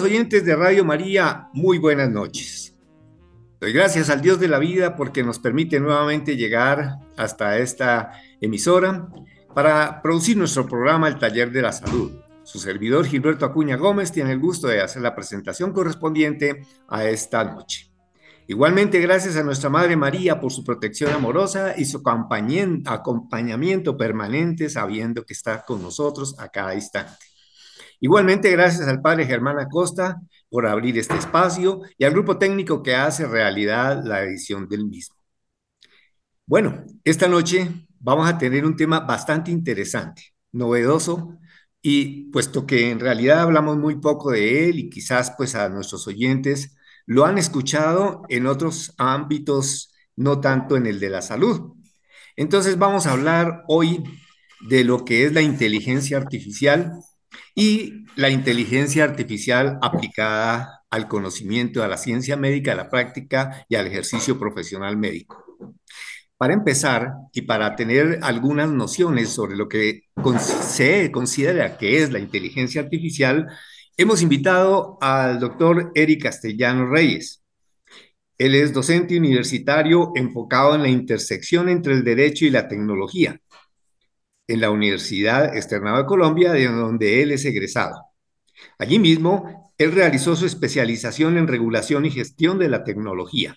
Apreciados oyentes de Radio María, muy buenas noches. Doy gracias al Dios de la vida porque nos permite nuevamente llegar hasta esta emisora para producir nuestro programa El Taller de la Salud. Su servidor Gilberto Acuña Gómez tiene el gusto de hacer la presentación correspondiente a esta noche. Igualmente, gracias a nuestra Madre María por su protección amorosa y su acompañamiento permanente, sabiendo que está con nosotros a cada instante. Igualmente, gracias al Padre Germán Acosta por abrir este espacio y al grupo técnico que hace realidad la edición del mismo. Bueno, esta noche vamos a tener un tema bastante interesante, novedoso, y puesto que en realidad hablamos muy poco de él y quizás pues a nuestros oyentes lo han escuchado en otros ámbitos, no tanto en el de la salud. Entonces vamos a hablar hoy de lo que es la inteligencia artificial y la inteligencia artificial aplicada al conocimiento, a la ciencia médica, a la práctica y al ejercicio profesional médico. Para empezar y para tener algunas nociones sobre lo que se considera que es la inteligencia artificial, Hemos invitado al doctor Eric Castellano Reyes. Él es docente universitario enfocado en la intersección entre el derecho y la tecnología en la Universidad Externada de Colombia, de donde él es egresado. Allí mismo, él realizó su especialización en regulación y gestión de la tecnología.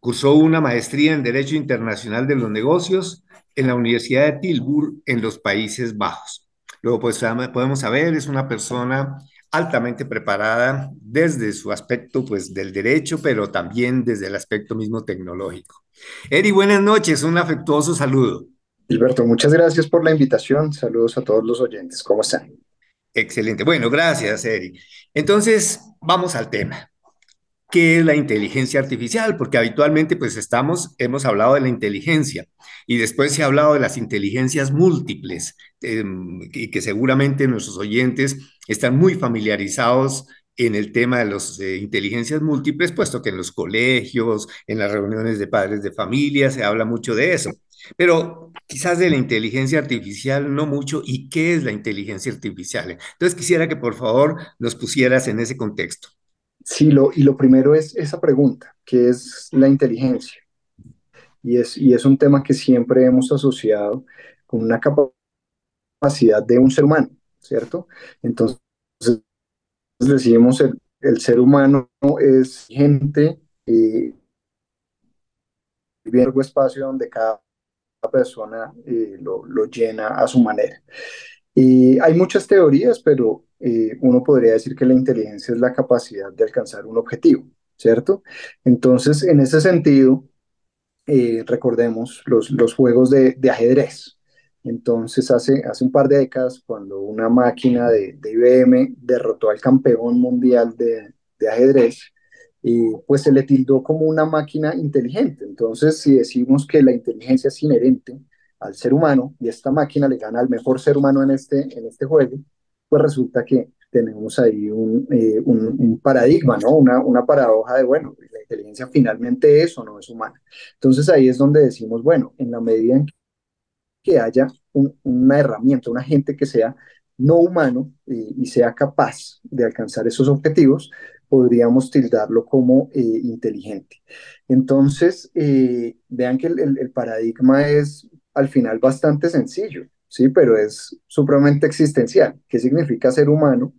Cursó una maestría en Derecho Internacional de los Negocios en la Universidad de Tilburg, en los Países Bajos. Luego, pues podemos saber, es una persona altamente preparada desde su aspecto pues del derecho, pero también desde el aspecto mismo tecnológico. Eri, buenas noches, un afectuoso saludo. Gilberto, muchas gracias por la invitación. Saludos a todos los oyentes. ¿Cómo están? Excelente. Bueno, gracias, Eri. Entonces, vamos al tema qué es la inteligencia artificial, porque habitualmente pues estamos, hemos hablado de la inteligencia y después se ha hablado de las inteligencias múltiples em, y que seguramente nuestros oyentes están muy familiarizados en el tema de las eh, inteligencias múltiples, puesto que en los colegios, en las reuniones de padres de familia se habla mucho de eso. Pero quizás de la inteligencia artificial no mucho. ¿Y qué es la inteligencia artificial? Entonces quisiera que por favor nos pusieras en ese contexto. Sí, lo, y lo primero es esa pregunta, ¿qué es la inteligencia? Y es, y es un tema que siempre hemos asociado con una capacidad de un ser humano, ¿cierto? Entonces, decimos, el, el ser humano es gente, eh, en un espacio donde cada persona eh, lo, lo, llena a su manera. Y hay muchas teorías, pero eh, uno podría decir que la inteligencia es la capacidad de alcanzar un objetivo, ¿cierto? Entonces, en ese sentido, eh, recordemos los, los juegos de, ajedrez. Entonces, hace, hace un par de décadas, cuando una máquina de, IBM derrotó al campeón mundial de, ajedrez, y pues se le tildó como una máquina inteligente. Entonces, si decimos que la inteligencia es inherente al ser humano y esta máquina le gana al mejor ser humano en este, en este juego, pues resulta que tenemos ahí un, eh, un, paradigma, ¿no? Una, una paradoja de, bueno, la inteligencia finalmente es o no es humana. Entonces ahí es donde decimos, bueno, en la medida en que haya una herramienta, un agente que sea no humano y, sea capaz de alcanzar esos objetivos, podríamos tildarlo como eh, inteligente. Entonces, eh, vean que el, paradigma es al final bastante sencillo. ¿sí? Pero es supremamente existencial. ¿Qué significa ser humano?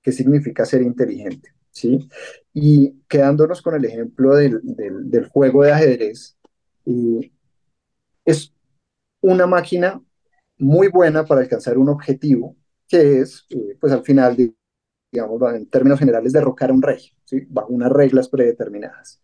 ¿Qué significa ser inteligente? ¿sí? Y quedándonos con el ejemplo del, juego de ajedrez, es una máquina muy buena para alcanzar un objetivo, que es, eh, pues al final, digamos, en términos generales, derrocar a un rey, ¿sí? bajo unas reglas predeterminadas.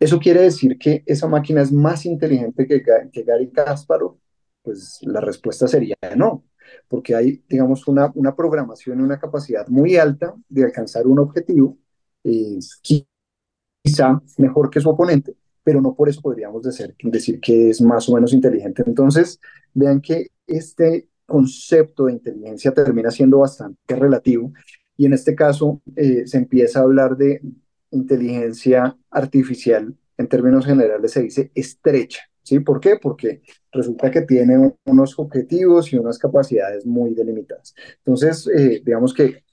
Eso quiere decir que esa máquina es más inteligente que, que Gary Kasparov pues la respuesta sería no, porque hay, digamos, una, una programación y una capacidad muy alta de alcanzar un objetivo, eh, quizá mejor que su oponente, pero no por eso podríamos decir, decir que es más o menos inteligente. Entonces, vean que este concepto de inteligencia termina siendo bastante relativo y en este caso eh, se empieza a hablar de inteligencia artificial, en términos generales se dice estrecha, ¿sí? ¿Por qué? Porque resulta que tiene unos objetivos y unas capacidades muy delimitadas. Entonces, eh, digamos que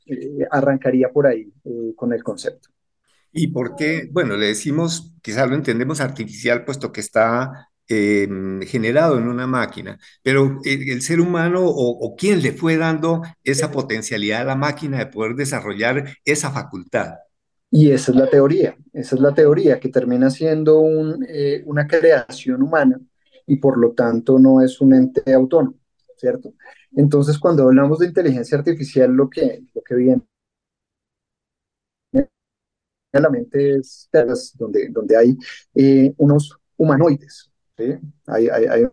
arrancaría por ahí con el concepto. ¿Y por qué? Bueno, le decimos, quizás lo entendemos artificial, puesto que está em, generado en una máquina, pero el, ser humano o, quién le fue dando esa potencialidad a la máquina de poder desarrollar esa facultad. Y esa es la teoría, esa es la teoría que termina siendo eh, una creación humana y por lo tanto no es un ente autónomo, ¿cierto? Entonces, cuando hablamos de inteligencia artificial, lo que, lo que viene mente es donde, donde hay eh, unos humanoides, hay, hay,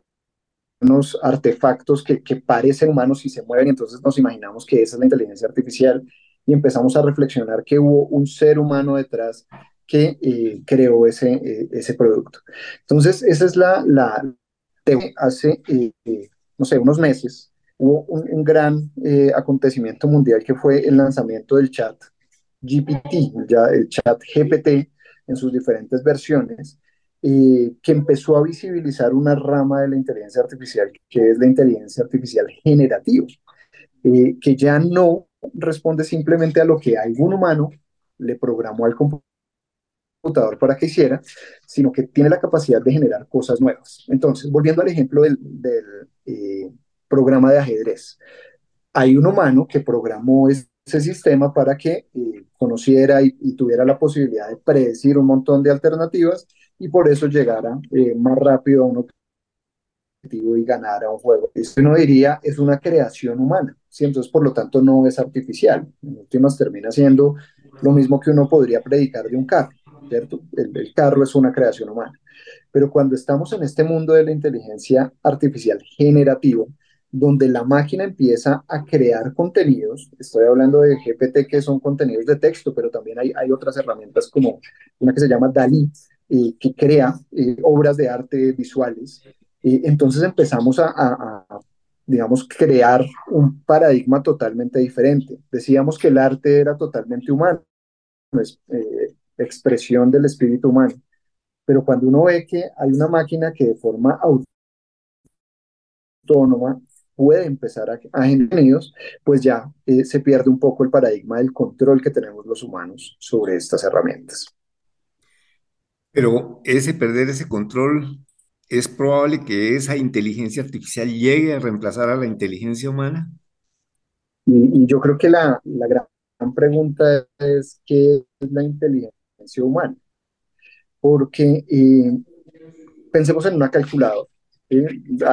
unos artefactos que, que, parecen humanos y se mueven, y entonces nos imaginamos que esa es la inteligencia artificial y empezamos a reflexionar que hubo un ser humano detrás que eh, creó ese, eh, ese producto. Entonces, esa es la, la hace, no sé, unos meses, hubo un, un gran acontecimiento mundial que fue el lanzamiento del chat GPT, ya el chat GPT en sus diferentes versiones, eh, que empezó a visibilizar una rama de la inteligencia artificial, que es la inteligencia artificial generativa, eh, que ya no responde simplemente a lo que algún humano le programó al computador para que hiciera, sino que tiene la capacidad de generar cosas nuevas. Entonces, volviendo al ejemplo del, eh, programa de ajedrez, hay un humano que programó ese sistema para que conociera y, tuviera la posibilidad de predecir un montón de alternativas y por eso llegara eh, más rápido a un objetivo y ganara un juego. Esto uno diría es una creación humana, ¿sí? entonces por lo tanto no es artificial. En últimas termina siendo lo mismo que uno podría predicar de un carro, ¿cierto? El, el carro es una creación humana. Pero cuando estamos en este mundo de la inteligencia artificial generativa, donde la máquina empieza a crear contenidos. Estoy hablando de GPT, que son contenidos de texto, pero también hay, hay otras herramientas como una que se llama DALI, eh, que crea eh, obras de arte visuales. Eh, entonces empezamos a, a, digamos, crear un paradigma totalmente diferente. Decíamos que el arte era totalmente humano, es expresión del espíritu humano. Pero cuando uno ve que hay una máquina que de forma autónoma puede empezar a, a generar pues ya eh, se pierde un poco el paradigma del control que tenemos los humanos sobre estas herramientas. Pero ese perder ese control, ¿es probable que esa inteligencia artificial llegue a reemplazar a la inteligencia humana? Y, yo creo que la, la gran pregunta es qué es la inteligencia humana. Porque eh, pensemos en una calculadora.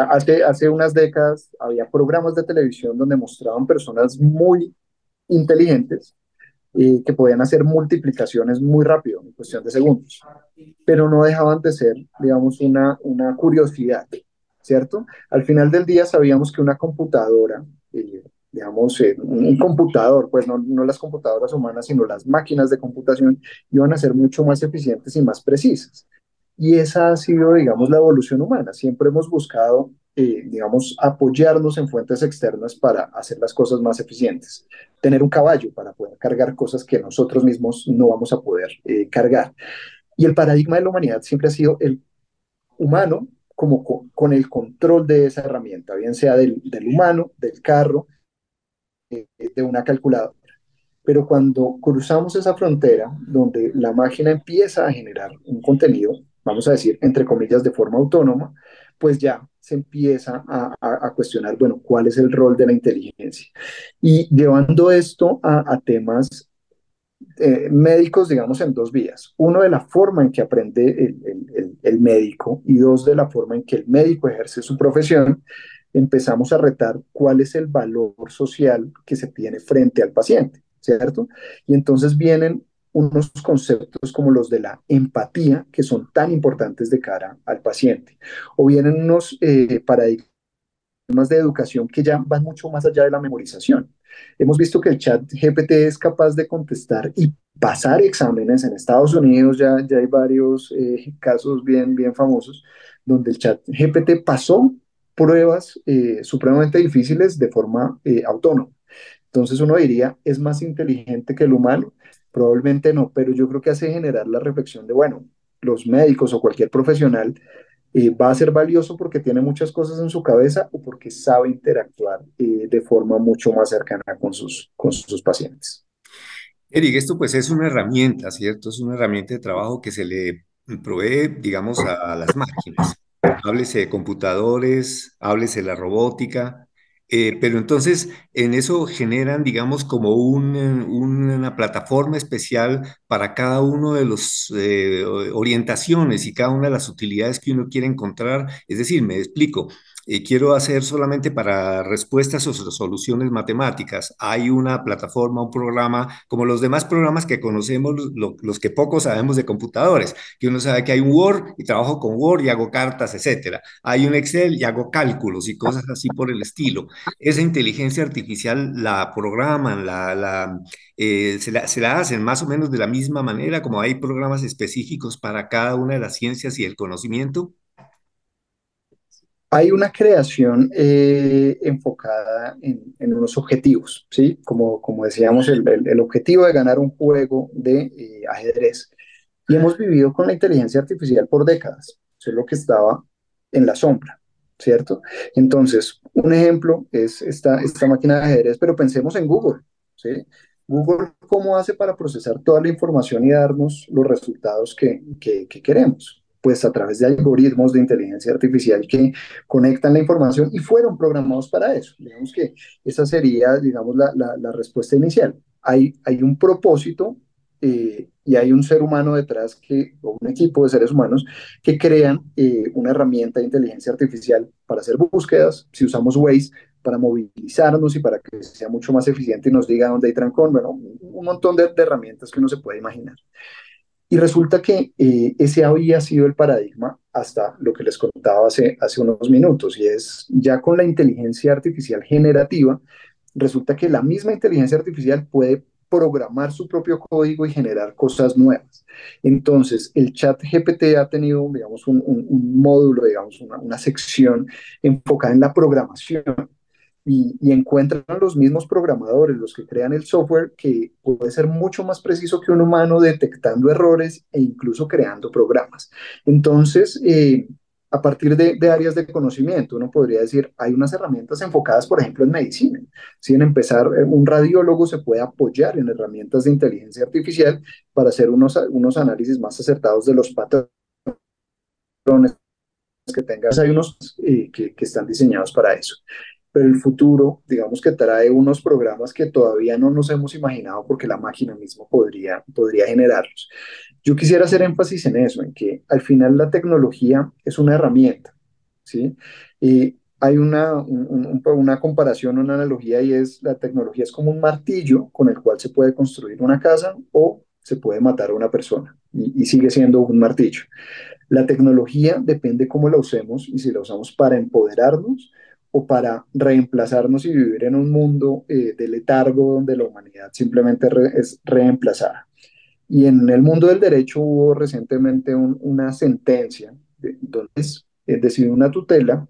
Hace, hace unas décadas había programas de televisión donde mostraban personas muy inteligentes eh, que podían hacer multiplicaciones muy rápido, en cuestión de segundos, pero no dejaban de ser, digamos, una, una curiosidad, ¿cierto? Al final del día sabíamos que una computadora, eh, digamos, eh, un computador, pues no, no las computadoras humanas, sino las máquinas de computación, iban a ser mucho más eficientes y más precisas. Y esa ha sido, digamos, la evolución humana. Siempre hemos buscado, eh, digamos, apoyarnos en fuentes externas para hacer las cosas más eficientes. Tener un caballo para poder cargar cosas que nosotros mismos no vamos a poder eh, cargar. Y el paradigma de la humanidad siempre ha sido el humano como con, el control de esa herramienta, bien sea del, del humano, del carro, eh, de una calculadora. Pero cuando cruzamos esa frontera donde la máquina empieza a generar un contenido, vamos a decir, entre comillas, de forma autónoma, pues ya se empieza a, cuestionar, bueno, cuál es el rol de la inteligencia. Y llevando esto a, temas eh, médicos, digamos, en dos vías. Uno, de la forma en que aprende el, el, médico y dos, de la forma en que el médico ejerce su profesión, empezamos a retar cuál es el valor social que se tiene frente al paciente, ¿cierto? Y entonces vienen unos conceptos como los de la empatía, que son tan importantes de cara al paciente, o vienen unos eh, paradigmas de educación que ya van mucho más allá de la memorización. Hemos visto que el chat GPT es capaz de contestar y pasar exámenes. En Estados Unidos ya, ya hay varios eh, casos bien, bien famosos donde el chat GPT pasó pruebas eh, supremamente difíciles de forma autónoma. Entonces uno diría, es más inteligente que el humano Probablemente no, pero yo creo que hace generar la reflexión de, bueno, los médicos o cualquier profesional eh, va a ser valioso porque tiene muchas cosas en su cabeza o porque sabe interactuar eh, de forma mucho más cercana con sus, con sus pacientes. Eric, esto pues es una herramienta, ¿cierto? Es una herramienta de trabajo que se le provee, digamos, a, las máquinas. Háblese de computadores, háblese de la robótica, eh, pero entonces en eso generan, digamos, como eh, una plataforma especial para cada uno de las eh, orientaciones y cada una de las utilidades que uno quiere encontrar. Es decir, me explico, quiero hacer solamente para respuestas o soluciones matemáticas. Hay una plataforma, un programa, como los demás programas que conocemos, los que pocos sabemos de computadores, que uno sabe que hay un Word y trabajo con Word y hago cartas, etcétera. Hay un Excel y hago cálculos y cosas así por el estilo. Esa inteligencia artificial la programan, la, la, eh, se, la, se la hacen más o menos de la misma manera, como hay programas específicos para cada una de las ciencias y el conocimiento. Hay una creación eh, enfocada en, unos objetivos, ¿sí? Como, como decíamos, el, el, objetivo de ganar un juego de eh, ajedrez. Y hemos vivido con la inteligencia artificial por décadas. Eso es lo que estaba en la sombra, ¿cierto? Entonces, un ejemplo es esta, esta máquina de ajedrez, pero pensemos en Google, ¿sí? Google, ¿cómo hace para procesar toda la información y darnos los resultados que, que queremos? Pues a través de algoritmos de inteligencia artificial que conectan la información y fueron programados para eso. Digamos que esa sería, digamos, la, la, respuesta inicial. Hay, hay un propósito eh, y hay un ser humano detrás, que, o un equipo de seres humanos, que crean eh, una herramienta de inteligencia artificial para hacer búsquedas, si usamos Waze, para movilizarnos y para que sea mucho más eficiente y nos diga dónde hay trancón, bueno, un montón de, de herramientas que uno se puede imaginar. Y resulta que eh, ese había sido el paradigma hasta lo que les contaba hace, unos minutos, y es ya con la inteligencia artificial generativa, resulta que la misma inteligencia artificial puede programar su propio código y generar cosas nuevas. Entonces, el chat GPT ha tenido, digamos, un, módulo, digamos, una sección enfocada en la programación y, encuentran los mismos programadores, los que crean el software, que puede ser mucho más preciso que un humano detectando errores e incluso creando programas. Entonces, eh, a partir de, de, áreas de conocimiento, uno podría decir, hay unas herramientas enfocadas, por ejemplo, en medicina. Si en empezar, eh, un radiólogo se puede apoyar en herramientas de inteligencia artificial para hacer unos, unos análisis más acertados de los patrones que tengas. Hay unos eh, que, que están diseñados para eso el futuro, digamos que trae unos programas que todavía no nos hemos imaginado porque la máquina misma podría, podría generarlos. Yo quisiera hacer énfasis en eso, en que al final la tecnología es una herramienta, ¿sí? Y hay una, un, una comparación, una analogía, y es la tecnología es como un martillo con el cual se puede construir una casa o se puede matar a una persona, y sigue siendo un martillo. La tecnología depende cómo la usemos y si la usamos para empoderarnos o para reemplazarnos y vivir en un mundo eh, de letargo donde la humanidad simplemente es reemplazada. Y en el mundo del derecho hubo recientemente un, una sentencia de, donde es, es decir, una tutela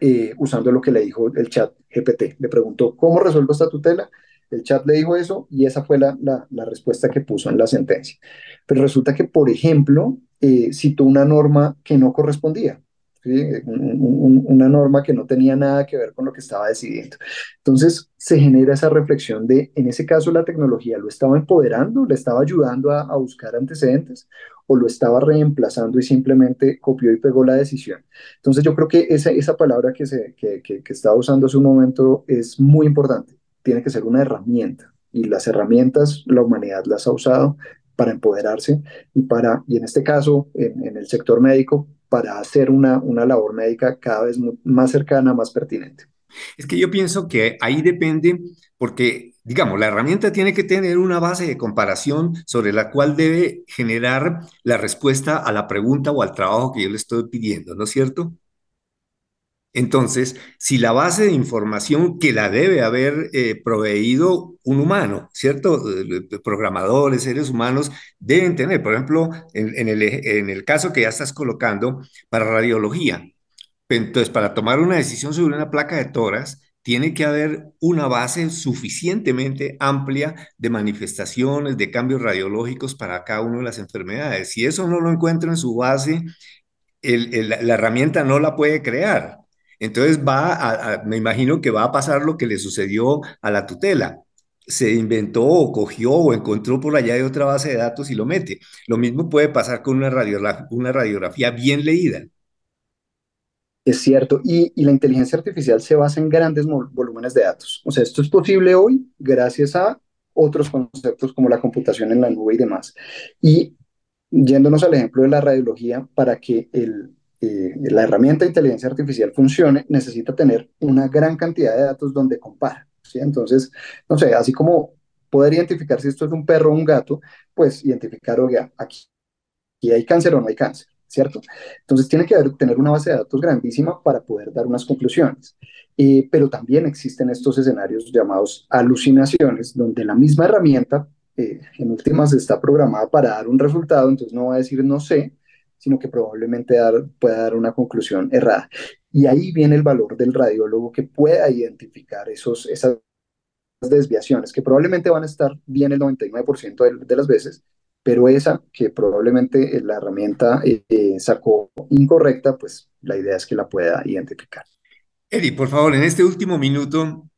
eh, usando lo que le dijo el chat GPT. Le preguntó, ¿cómo resuelvo esta tutela? El chat le dijo eso y esa fue la, la, respuesta que puso en la sentencia. Pero resulta que, por ejemplo, eh, citó una norma que no correspondía. Una norma que no tenía nada que ver con lo que estaba decidiendo. Entonces se genera esa reflexión de, en ese caso, la tecnología lo estaba empoderando, le estaba ayudando a, a buscar antecedentes o lo estaba reemplazando y simplemente copió y pegó la decisión. Entonces yo creo que esa, esa palabra que, se, que, que, que estaba usando hace un momento es muy importante. Tiene que ser una herramienta y las herramientas la humanidad las ha usado para empoderarse y para, y en este caso, en, en el sector médico, para hacer una, una labor médica cada vez más cercana, más pertinente. Es que yo pienso que ahí depende, porque, digamos, la herramienta tiene que tener una base de comparación sobre la cual debe generar la respuesta a la pregunta o al trabajo que yo le estoy pidiendo, ¿no es cierto? Entonces, si la base de información que la debe haber eh, proveído un humano, ¿cierto? Programadores, seres humanos deben tener, por ejemplo, en, el caso que ya estás colocando para radiología. Entonces, para tomar una decisión sobre una placa de toras, tiene que haber una base suficientemente amplia de manifestaciones, de cambios radiológicos para cada una de las enfermedades. Si eso no lo encuentra en su base, la herramienta no la puede crear. Entonces va a, me imagino que va a pasar lo que le sucedió a la tutela. Se inventó o cogió o encontró por allá de otra base de datos y lo mete. Lo mismo puede pasar con una, radiografía, bien leída. Es cierto, y, y, la inteligencia artificial se basa en grandes volúmenes de datos. O sea, esto es posible hoy gracias a otros conceptos como la computación en la nube y demás. Y yéndonos al ejemplo de la radiología, para que el, eh, la herramienta de inteligencia artificial funcione, necesita tener una gran cantidad de datos donde compara. ¿sí? Entonces, no sé, así como poder identificar si esto es un perro o un gato, pues identificar, oye, aquí, aquí hay cáncer o no hay cáncer. ¿cierto? Entonces tiene que haber, tener una base de datos grandísima para poder dar unas conclusiones. Eh, pero también existen estos escenarios llamados alucinaciones, donde la misma herramienta, eh, en últimas, está programada para dar un resultado, entonces no va a decir no sé, sino que probablemente dar, pueda dar una conclusión errada. Y ahí viene el valor del radiólogo que pueda identificar esos, esas desviaciones, que probablemente van a estar bien el 99% de, de las veces, pero esa que probablemente la herramienta eh, eh, sacó incorrecta, pues la idea es que la pueda identificar. Eri, por favor, en este último minuto,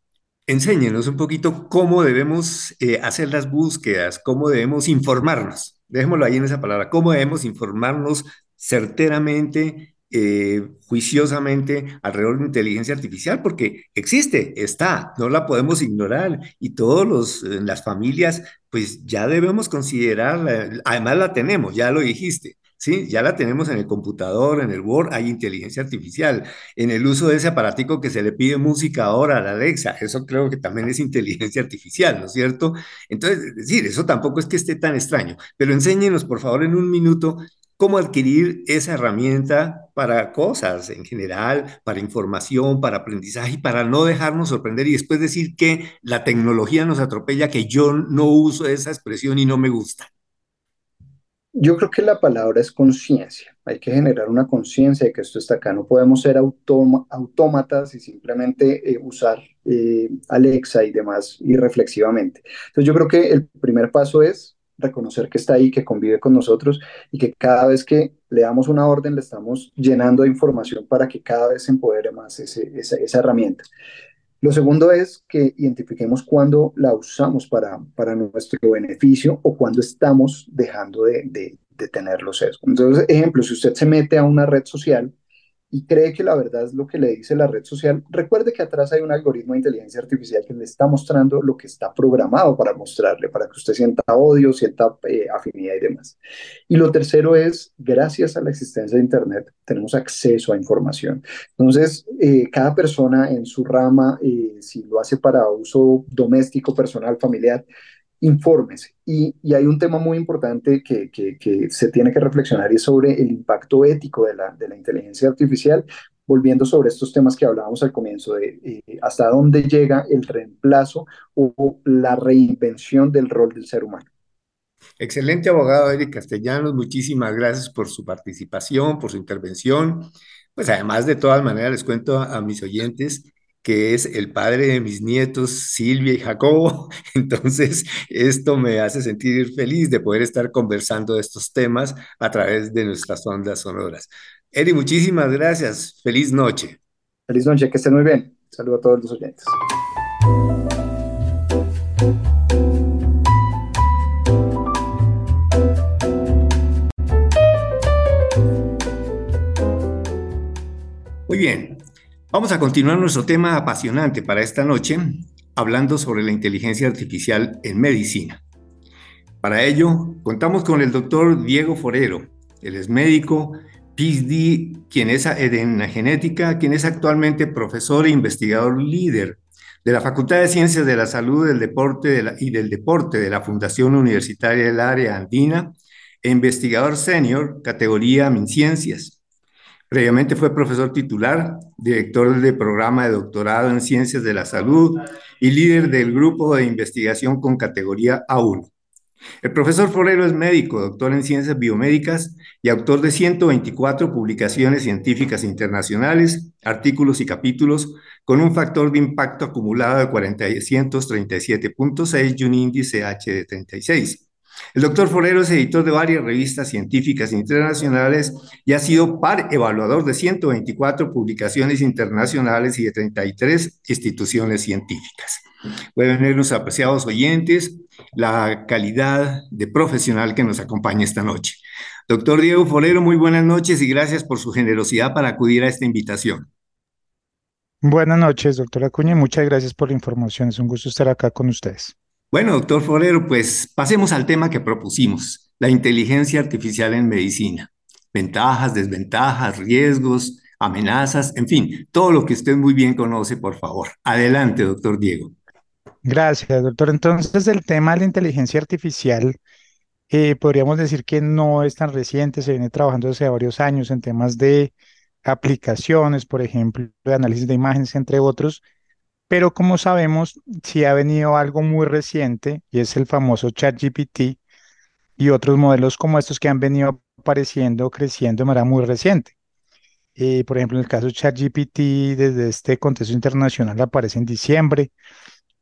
enséñenos un poquito cómo debemos eh, hacer las búsquedas, cómo debemos informarnos. Dejémoslo ahí en esa palabra, cómo debemos informarnos certeramente eh, juiciosamente alrededor de inteligencia artificial, porque existe, está, no la podemos ignorar. Y todos los, las familias, pues ya debemos considerarla, además la tenemos, ya lo dijiste. Sí, ya la tenemos en el computador, en el Word, hay inteligencia artificial. En el uso de ese aparatico que se le pide música ahora a la Alexa, eso creo que también es inteligencia artificial, ¿no es cierto? Entonces, es decir, eso tampoco es que esté tan extraño, pero enséñenos, por favor, en un minuto cómo adquirir esa herramienta para cosas en general, para información, para aprendizaje, para no dejarnos sorprender y después decir que la tecnología nos atropella, que yo no uso esa expresión y no me gusta. Yo creo que la palabra es conciencia. Hay que generar una conciencia de que esto está acá. No podemos ser autómatas y simplemente eh, usar eh, Alexa y demás irreflexivamente. Entonces yo creo que el primer paso es reconocer que está ahí, que convive con nosotros y que cada vez que le damos una orden le estamos llenando de información para que cada vez se empodere más esa, herramienta. Lo segundo es que identifiquemos cuándo la usamos para, para nuestro beneficio o cuándo estamos dejando de, de, de tener los sesgos. Entonces, ejemplo, si usted se mete a una red social y cree que la verdad es lo que le dice la red social, recuerde que atrás hay un algoritmo de inteligencia artificial que le está mostrando lo que está programado para mostrarle, para que usted sienta odio, sienta eh, afinidad y demás. Y lo tercero es, gracias a la existencia de Internet, tenemos acceso a información. Entonces, eh, cada persona en su rama, eh, si lo hace para uso doméstico, personal, familiar, infórmese. Y, hay un tema muy importante que, se tiene que reflexionar y es sobre el impacto ético de la, inteligencia artificial, volviendo sobre estos temas que hablábamos al comienzo, de eh, hasta dónde llega el reemplazo o la reinvención del rol del ser humano. Excelente abogado Eric Castellanos, muchísimas gracias por su participación, por su intervención. Pues además de todas maneras les cuento a mis oyentes que es el padre de mis nietos, Silvia y Jacobo. Entonces, esto me hace sentir feliz de poder estar conversando de estos temas a través de nuestras ondas sonoras. Eri, muchísimas gracias. Feliz noche. Feliz noche, que estén muy bien. Saludo a todos los oyentes. Muy bien, Vamos a continuar nuestro tema apasionante para esta noche, hablando sobre la inteligencia artificial en medicina. Para ello, contamos con el doctor Diego Forero. Él es médico, PhD, quien es en genética, quien es actualmente profesor e investigador líder de la Facultad de Ciencias de la Salud del Deporte y del Deporte de la Fundación Universitaria del Área Andina e investigador senior, categoría MinCiencias. Previamente fue profesor titular, director del programa de doctorado en Ciencias de la Salud y líder del grupo de investigación con categoría A1. El profesor Forero es médico, doctor en ciencias biomédicas y autor de 124 publicaciones científicas internacionales, artículos y capítulos, con un factor de impacto acumulado de 437.6 y un índice H de 36. El doctor Forero es editor de varias revistas científicas internacionales y ha sido par evaluador de 124 publicaciones internacionales y de 33 instituciones científicas. Pueden ver los apreciados oyentes la calidad de profesional que nos acompaña esta noche. Doctor Diego Forero, muy buenas noches y gracias por su generosidad para acudir a esta invitación. Buenas noches, doctora Acuña, muchas gracias por la información. Es un gusto estar acá con ustedes. Bueno, doctor Forero, pues pasemos al tema que propusimos, la inteligencia artificial en medicina. Ventajas, desventajas, riesgos, amenazas, en fin, todo lo que usted muy bien conoce, por favor. Adelante, doctor Diego. Gracias, doctor. Entonces, el tema de la inteligencia artificial, eh, podríamos decir que no es tan reciente, se viene trabajando hace varios años en temas de aplicaciones, por ejemplo, de análisis de imágenes, entre otros, pero como sabemos, sí ha venido algo muy reciente y es el famoso ChatGPT y otros modelos como estos que han venido apareciendo, creciendo de manera muy reciente. Eh, por ejemplo, en el caso de ChatGPT, desde este contexto internacional aparece en diciembre,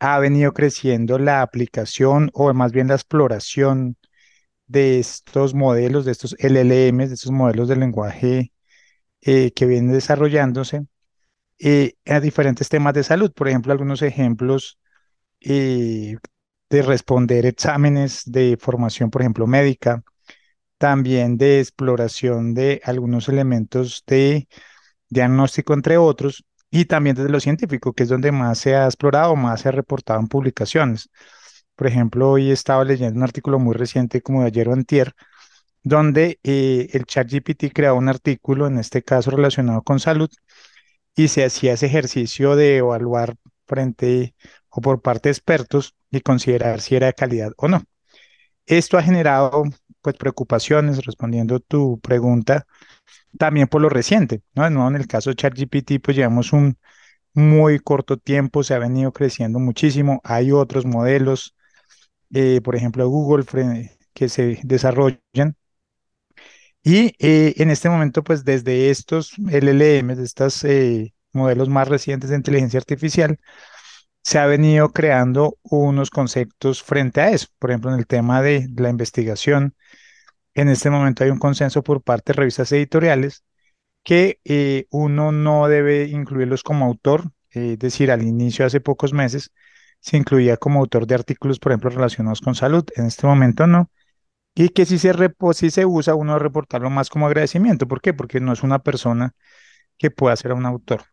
ha venido creciendo la aplicación o más bien la exploración de estos modelos, de estos LLMs, de estos modelos de lenguaje eh, que vienen desarrollándose eh, a diferentes temas de salud. Por ejemplo, algunos ejemplos eh, de responder exámenes de formación, por ejemplo, médica, también de exploración de algunos elementos de diagnóstico, entre otros, y también desde lo científico, que es donde más se ha explorado, más se ha reportado en publicaciones. Por ejemplo, hoy estaba leyendo un artículo muy reciente, como de ayer o antier, donde eh, el ChatGPT creó un artículo, en este caso relacionado con salud, y se hacía ese ejercicio de evaluar frente o por parte de expertos y considerar si era de calidad o no. Esto ha generado pues preocupaciones, respondiendo tu pregunta, también por lo reciente, ¿no? en el caso de ChatGPT, pues llevamos un muy corto tiempo, se ha venido creciendo muchísimo. Hay otros modelos, eh, por ejemplo, Google, que se desarrollan y eh, en este momento, pues desde estos LLM, de estos eh, modelos más recientes de inteligencia artificial, se ha venido creando unos conceptos frente a eso. Por ejemplo, en el tema de la investigación, en este momento hay un consenso por parte de revistas editoriales que eh, uno no debe incluirlos como autor, es decir, al inicio, hace pocos meses, se incluía como autor de artículos, por ejemplo, relacionados con salud. En este momento no y que si se, si se usa, uno reportarlo más como agradecimiento. ¿Por qué? Porque no es una persona que pueda ser un autor.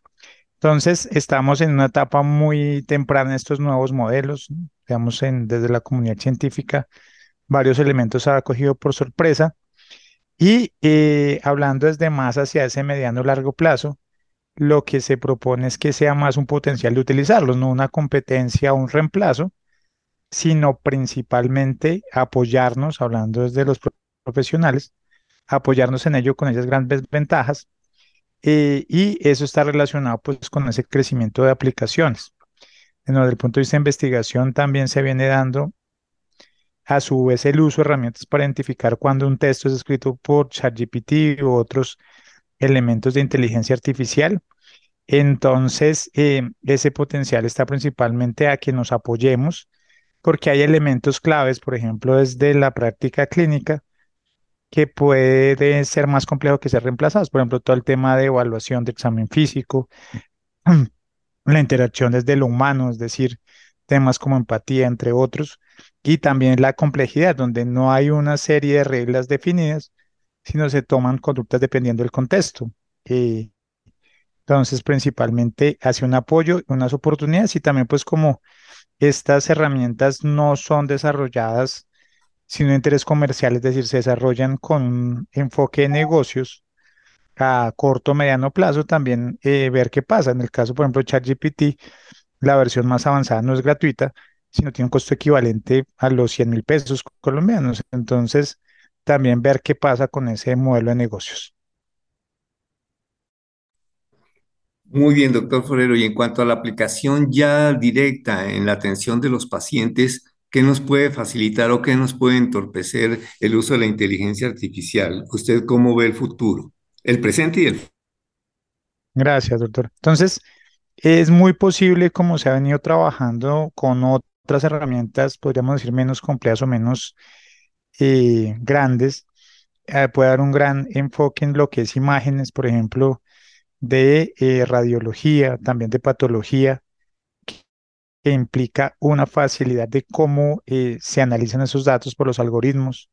Entonces, estamos en una etapa muy temprana en estos nuevos modelos, digamos, en, desde la comunidad científica, varios elementos ha cogido por sorpresa. Y eh, hablando desde más hacia ese mediano largo plazo, lo que se propone es que sea más un potencial de utilizarlos, no una competencia o un reemplazo, sino principalmente apoyarnos, hablando desde los profesionales, apoyarnos en ello con esas grandes ventajas. Eh, y eso está relacionado pues con ese crecimiento de aplicaciones. Desde el punto de vista de investigación también se viene dando a su vez el uso de herramientas para identificar cuando un texto es escrito por ChatGPT u otros elementos de inteligencia artificial. Entonces, eh, ese potencial está principalmente a que nos apoyemos porque hay elementos claves, por ejemplo, desde la práctica clínica, que puede ser más complejo que ser reemplazados. Por ejemplo, todo el tema de evaluación de examen físico, la interacción desde lo humano, es decir, temas como empatía, entre otros, y también la complejidad, donde no hay una serie de reglas definidas, sino se toman conductas dependiendo del contexto. Entonces, principalmente hace un apoyo, unas oportunidades y también pues como estas herramientas no son desarrolladas sino interés comercial, es decir, se desarrollan con un enfoque de negocios a corto mediano plazo, también eh, ver qué pasa. En el caso, por ejemplo, ChatGPT, la versión más avanzada no es gratuita, sino tiene un costo equivalente a los 100 mil pesos colombianos. Entonces, también ver qué pasa con ese modelo de negocios. Muy bien, doctor Forero. Y en cuanto a la aplicación ya directa en la atención de los pacientes, ¿qué nos puede facilitar o qué nos puede entorpecer el uso de la inteligencia artificial? ¿Usted cómo ve el futuro? El presente y el futuro. Gracias, doctor. Entonces, es muy posible, como se ha venido trabajando con otras herramientas, podríamos decir, menos complejas o menos eh, grandes, eh, puede dar un gran enfoque en lo que es imágenes, por ejemplo, de eh, radiología, también de patología, que implica una facilidad de cómo se analizan esos datos por los algoritmos,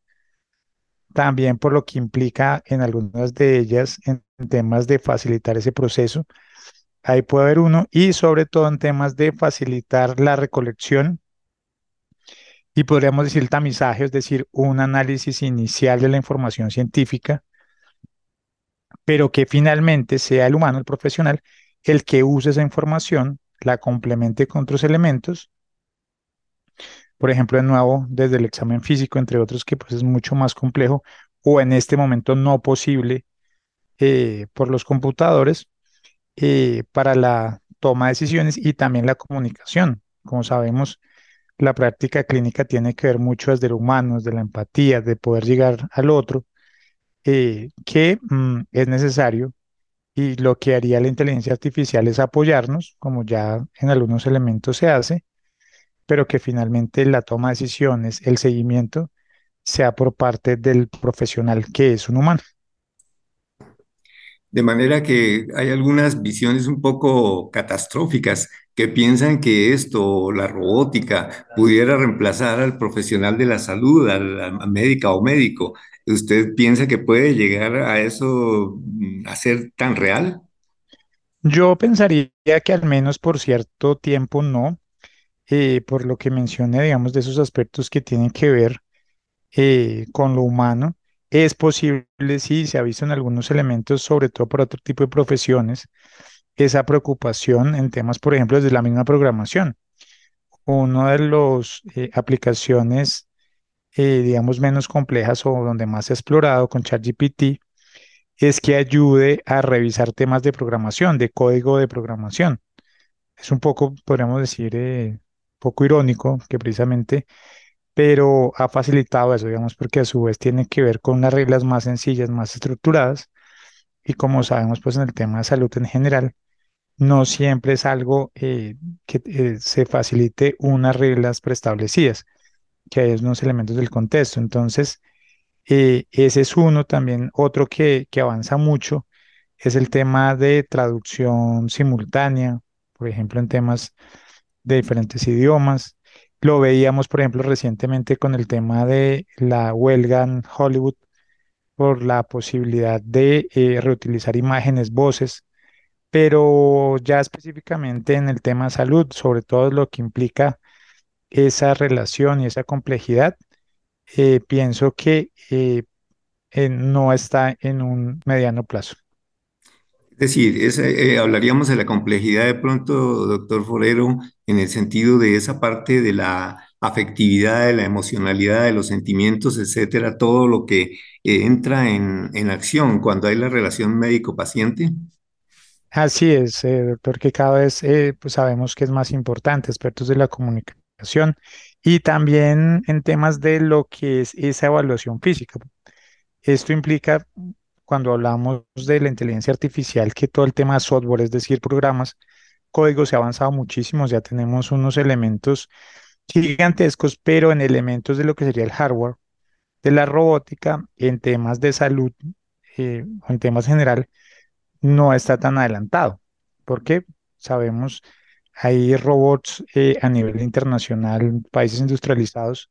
también por lo que implica en algunas de ellas en temas de facilitar ese proceso. Ahí puede haber uno y sobre todo en temas de facilitar la recolección y podríamos decir tamizaje, es decir, un análisis inicial de la información científica, pero que finalmente sea el humano, el profesional, el que use esa información, la complemente con otros elementos. Por ejemplo, de nuevo, desde el examen físico, entre otros, que pues es mucho más complejo o en este momento no posible eh, por los computadores eh, para la toma de decisiones y también la comunicación. Como sabemos, la práctica clínica tiene que ver mucho desde lo humano, desde la empatía, de poder llegar al otro, eh, que mm, es necesario y lo que haría la inteligencia artificial es apoyarnos, como ya en algunos elementos se hace, pero que finalmente la toma de decisiones, el seguimiento, sea por parte del profesional que es un humano. De manera que hay algunas visiones un poco catastróficas que piensan que esto, la robótica, pudiera reemplazar al profesional de la salud, al, médica o médico. ¿Usted piensa que puede llegar a eso, mm, a ser tan real? Yo pensaría que al menos por cierto tiempo no, eh, por lo que mencioné, digamos, de esos aspectos que tienen que ver eh, con lo humano es posible, sí, se ha visto en algunos elementos, sobre todo por otro tipo de profesiones, esa preocupación en temas, por ejemplo, desde la misma programación. Una de las eh, aplicaciones, eh, digamos, menos complejas o donde más se ha explorado con ChatGPT es que ayude a revisar temas de programación, de código de programación. Es un poco, podríamos decir, eh, poco irónico que precisamente pero ha facilitado eso, digamos, porque a su vez tiene que ver con unas reglas más sencillas, más estructuradas, y como sabemos, pues en el tema de salud en general, no siempre es algo eh, que se facilite unas reglas preestablecidas, que hay unos elementos del contexto. Entonces, eh, ese es uno también, otro que, que avanza mucho, es el tema de traducción simultánea, por ejemplo, en temas de diferentes idiomas lo veíamos, por ejemplo, recientemente con el tema de la huelga en Hollywood por la posibilidad de eh, reutilizar imágenes, voces, pero ya específicamente en el tema salud, sobre todo lo que implica esa relación y esa complejidad, eh, pienso que eh, no está en un mediano plazo. Es decir, eh, hablaríamos de la complejidad de pronto, doctor Forero, en el sentido de esa parte de la afectividad, de la emocionalidad, de los sentimientos, etcétera, todo lo que eh, entra en, acción cuando hay la relación médico-paciente. Así es, eh, doctor, que cada vez pues sabemos que es más importante, expertos de la comunicación y también en temas de lo que es esa evaluación física. Esto implica cuando hablamos de la inteligencia artificial, que todo el tema de software, es decir, programas, código se ha avanzado muchísimo, ya tenemos unos elementos gigantescos, pero en elementos de lo que sería el hardware, de la robótica, en temas de salud eh, en temas general, no está tan adelantado. porque Sabemos, hay robots eh, a nivel internacional, países industrializados,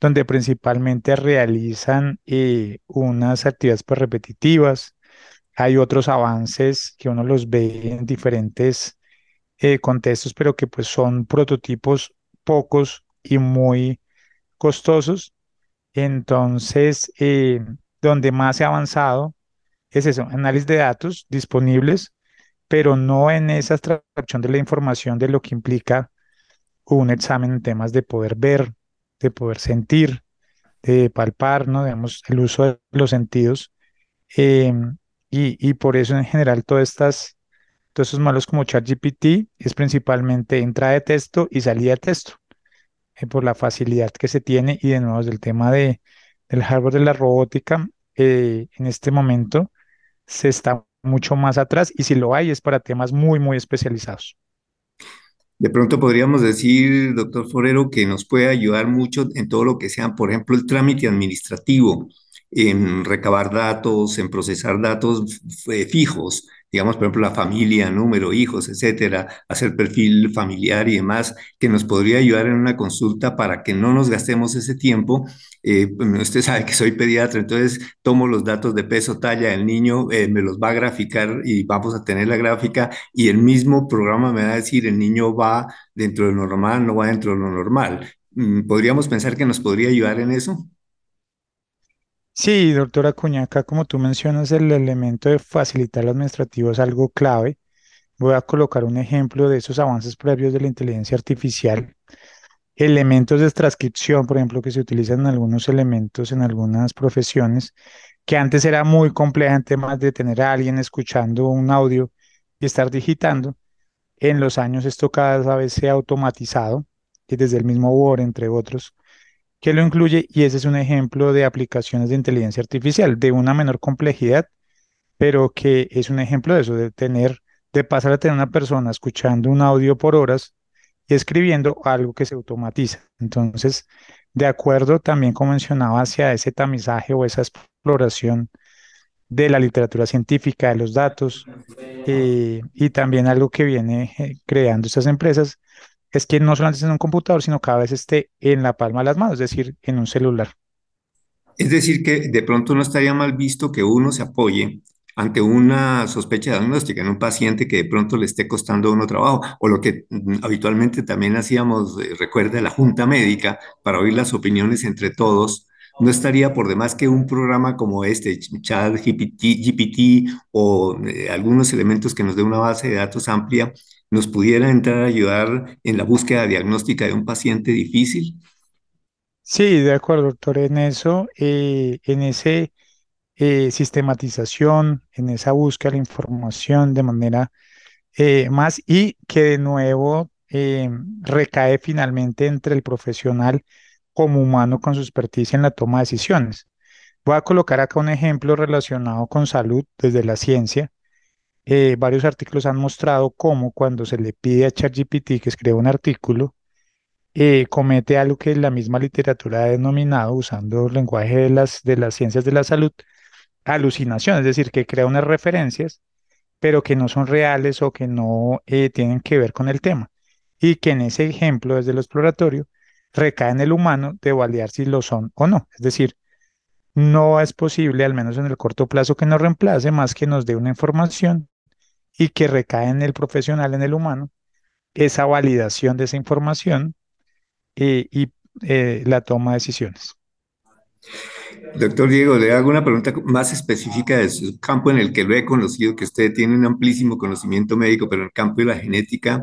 donde principalmente realizan eh, unas actividades pues, repetitivas. Hay otros avances que uno los ve en diferentes eh, contextos, pero que pues son prototipos pocos y muy costosos. Entonces, donde más se ha avanzado es eso, análisis de datos disponibles, pero no en esa extracción de la información de lo que implica un examen en temas de poder ver, de poder sentir, de palpar, ¿no? Digamos, el uso de los sentidos. Em, y, por eso en general todas estas, todos estos malos como ChatGPT es principalmente entrada de texto y salida de texto, eh, por la facilidad que se tiene y de nuevo del tema de, del hardware de la robótica, eh, en este momento se está mucho más atrás y si lo hay es para temas muy, muy especializados. De pronto podríamos decir, doctor Forero, que nos puede ayudar mucho en todo lo que sea, por ejemplo, el trámite administrativo, en recabar datos, en procesar datos eh, fijos, digamos, por ejemplo, la familia, número, hijos, etcétera, hacer perfil familiar y demás, que nos podría ayudar en una consulta para que no nos gastemos ese tiempo. Eh, usted sabe que soy pediatra, entonces tomo los datos de peso, talla del niño, eh, me los va a graficar y vamos a tener la gráfica y el mismo programa me va a decir el niño va dentro de lo normal, no va dentro de lo normal. Mm, ¿Podríamos pensar que nos podría ayudar en eso? Sí, doctora Cuñaca, como tú mencionas, el elemento de facilitar lo administrativo es algo clave. Voy a colocar un ejemplo de esos avances previos de la inteligencia artificial. Elementos de transcripción, por ejemplo, que se utilizan en algunos elementos, en algunas profesiones, que antes era muy compleja en temas de tener a alguien escuchando un audio y estar digitando. En los años esto cada vez se ha automatizado, y desde el mismo Word, entre otros que lo incluye y ese es un ejemplo de aplicaciones de inteligencia artificial de una menor complejidad, pero que es un ejemplo de eso, de tener, de pasar a tener una persona escuchando un audio por horas y escribiendo algo que se automatiza. Entonces, de acuerdo también como mencionaba hacia ese tamizaje o esa exploración de la literatura científica, de los datos, eh, y también algo que viene eh, creando estas empresas es que no solamente esté en un computador, sino cada vez esté en la palma de las manos, es decir, en un celular. Es decir, que de pronto no estaría mal visto que uno se apoye ante una sospecha diagnóstica en un paciente que de pronto le esté costando uno trabajo, o lo que mm, habitualmente también hacíamos, eh, recuerda, la junta médica para oír las opiniones entre todos, no estaría por demás que un programa como este, Chat GPT, o eh, algunos elementos que nos dé una base de datos amplia, nos pudiera entrar a ayudar en la búsqueda diagnóstica de un paciente difícil? Sí, de acuerdo, doctor, en eso, eh, en ese eh, sistematización, en esa búsqueda de la información de manera eh, más y que de nuevo recae finalmente entre el profesional como humano con su experticia en la toma de decisiones. Voy a colocar acá un ejemplo relacionado con salud desde la ciencia eh, varios artículos han mostrado cómo cuando se le pide a ChatGPT que escriba un artículo, eh, comete algo que la misma literatura ha denominado, usando el lenguaje de las, de las ciencias de la salud, alucinación, es decir, que crea unas referencias, pero que no son reales o que no eh, tienen que ver con el tema. Y que en ese ejemplo, desde el exploratorio, recae en el humano de validar si lo son o no. Es decir, no es posible, al menos en el corto plazo, que nos reemplace más que nos dé una información y que recae en el profesional, en el humano, esa validación de esa información eh, y eh, la toma de decisiones. Doctor Diego, le hago una pregunta más específica de su campo en el que lo he conocido, que usted tiene un amplísimo conocimiento médico, pero en el campo de la genética,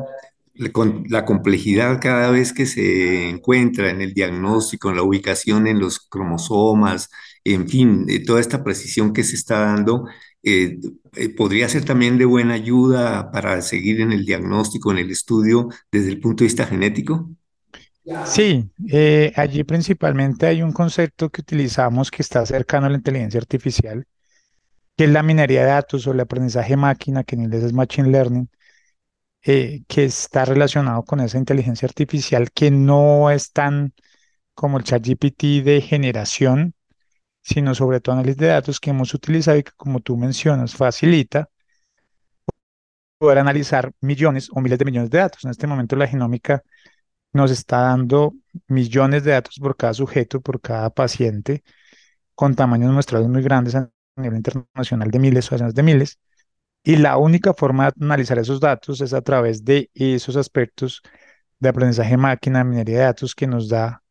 la complejidad cada vez que se encuentra en el diagnóstico, en la ubicación en los cromosomas, en fin, toda esta precisión que se está dando, eh, eh, podría ser también de buena ayuda para seguir en el diagnóstico, en el estudio desde el punto de vista genético? Sí, eh, allí principalmente hay un concepto que utilizamos que está cercano a la inteligencia artificial, que es la minería de datos o el aprendizaje máquina, que en inglés es machine learning, que está relacionado con esa inteligencia artificial que no es tan como el chat GPT de generación, sino sobre todo análisis de datos que hemos utilizado y que, como tú mencionas, facilita poder analizar millones o miles de millones de datos. En este momento la genómica nos está dando millones de datos por cada sujeto, por cada paciente, con tamaños muestrados muy grandes a nivel internacional de miles o decenas de miles. Y la única forma de analizar esos datos es a través de esos aspectos de aprendizaje máquina, minería de datos que nos da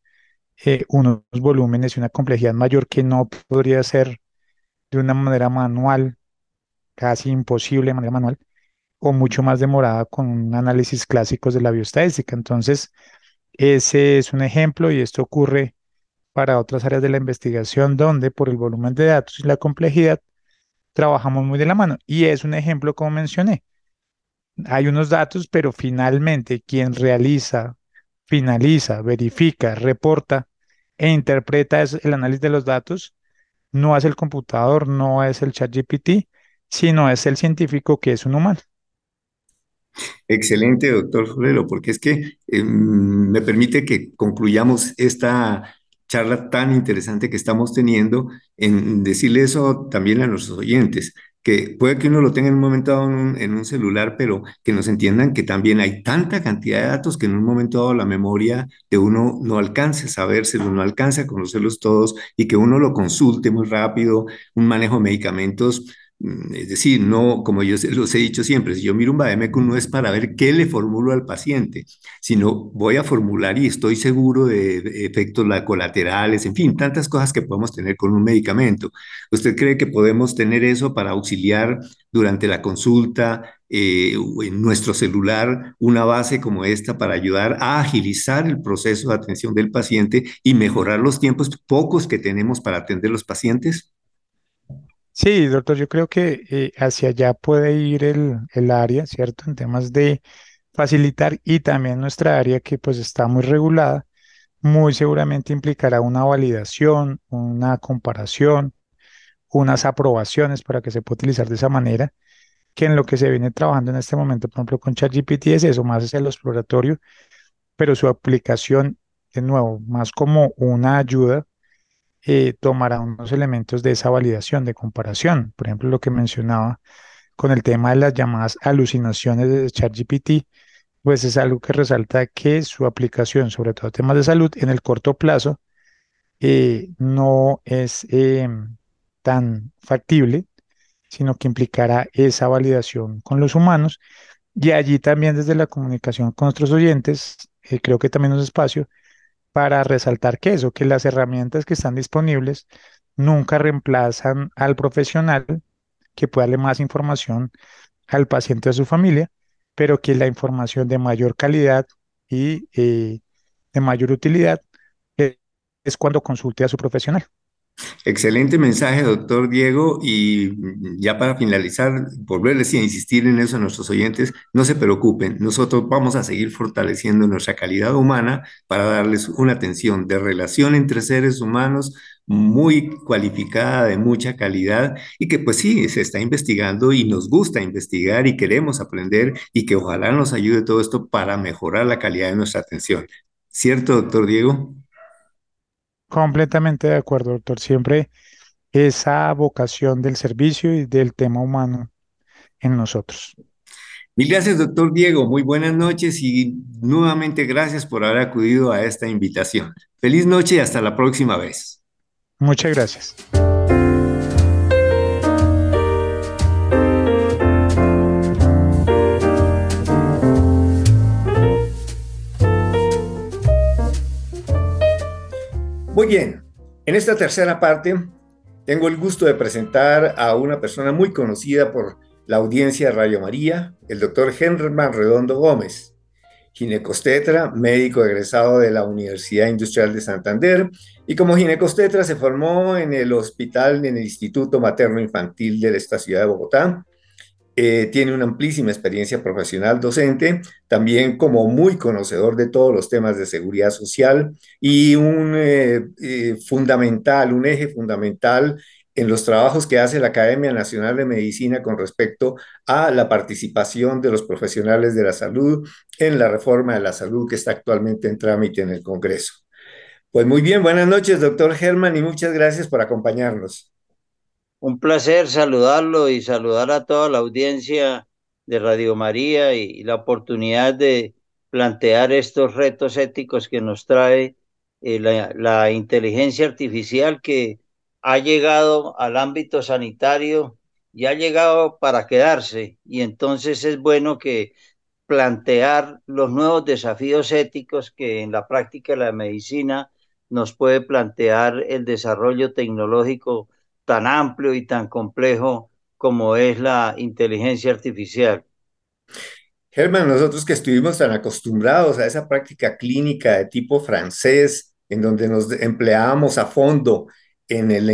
eh, unos volúmenes y una complejidad mayor que no podría ser de una manera manual, casi imposible de manera manual, o mucho más demorada con análisis clásicos de la bioestadística. Entonces, ese es un ejemplo y esto ocurre para otras áreas de la investigación donde por el volumen de datos y la complejidad trabajamos muy de la mano. Y es un ejemplo como mencioné. Hay unos datos, pero finalmente quien realiza finaliza, verifica, reporta e interpreta el análisis de los datos, no es el computador, no es el chat GPT, sino es el científico que es un humano. Excelente, doctor Florero, porque es que eh, me permite que concluyamos esta charla tan interesante que estamos teniendo en decirle eso también a nuestros oyentes, que puede que uno lo tenga en un momento dado en un, celular, pero que nos entiendan que también hay tanta cantidad de datos que en un momento dado la memoria de uno no alcance a sabérselos, no alcance a conocerlos todos y que uno lo consulte muy rápido, un manejo de medicamentos es decir, no, como yo los he dicho siempre, si yo miro un Bademecum no es para ver qué le formulo al paciente, sino voy a formular y estoy seguro de, efectos colaterales, en fin, tantas cosas que podemos tener con un medicamento. ¿Usted cree que podemos tener eso para auxiliar durante la consulta eh, en nuestro celular una base como esta para ayudar a agilizar el proceso de atención del paciente y mejorar los tiempos pocos que tenemos para atender los pacientes? Sí, doctor, yo creo que eh, hacia allá puede ir el, el área, ¿cierto? En temas de facilitar y también nuestra área que pues está muy regulada, muy seguramente implicará una validación, una comparación, unas aprobaciones para que se pueda utilizar de esa manera, que en lo que se viene trabajando en este momento, por ejemplo, con ChatGPT es eso, más hacia lo exploratorio, pero su aplicación, de nuevo, más como una ayuda eh, tomará unos elementos de esa validación, de comparación. Por ejemplo, lo que mencionaba con el tema de las llamadas alucinaciones de ChatGPT, pues es algo que resalta que su aplicación, sobre todo temas de salud, en el corto plazo, eh, no es em, tan factible, sino que implicará esa validación con los humanos. Y allí también desde la comunicación con nuestros oyentes, eh, creo que también es espacio para resaltar que eso, que las herramientas que están disponibles nunca reemplazan al profesional que pueda darle más información al paciente o a su familia, pero que la información de mayor calidad y eh, de mayor utilidad eh, es cuando consulte a su profesional. Excelente mensaje, doctor Diego. Y ya para finalizar, volverles a insistir en eso a nuestros oyentes, no se preocupen, nosotros vamos a seguir fortaleciendo nuestra calidad humana para darles una atención de relación entre seres humanos muy cualificada, de mucha calidad y que pues sí, se está investigando y nos gusta investigar y queremos aprender y que ojalá nos ayude todo esto para mejorar la calidad de nuestra atención. ¿Cierto, doctor Diego? Completamente de acuerdo, doctor. Siempre esa vocación del servicio y del tema humano en nosotros. Mil gracias, doctor Diego. Muy buenas noches y nuevamente gracias por haber acudido a esta invitación. Feliz noche y hasta la próxima vez. Muchas gracias. Muy bien, en esta tercera parte tengo el gusto de presentar a una persona muy conocida por la audiencia de Radio María, el doctor Henryman Redondo Gómez, ginecostetra, médico egresado de la Universidad Industrial de Santander, y como ginecostetra se formó en el hospital, en el Instituto Materno Infantil de esta ciudad de Bogotá, eh, tiene una amplísima experiencia profesional docente, también como muy conocedor de todos los temas de seguridad social y un eh, eh, fundamental, un eje fundamental en los trabajos que hace la Academia Nacional de Medicina con respecto a la participación de los profesionales de la salud en la reforma de la salud que está actualmente en trámite en el Congreso. Pues muy bien, buenas noches, doctor Germán, y muchas gracias por acompañarnos. Un placer saludarlo y saludar a toda la audiencia de Radio María y, la oportunidad de plantear estos retos éticos que nos trae eh, la, inteligencia artificial que ha llegado al ámbito sanitario y ha llegado para quedarse. Y entonces es bueno que plantear los nuevos desafíos éticos que en la práctica de la medicina nos puede plantear el desarrollo tecnológico tan amplio y tan complejo como es la inteligencia artificial. Germán, nosotros que estuvimos tan acostumbrados a esa práctica clínica de tipo francés, en donde nos empleábamos a fondo en el,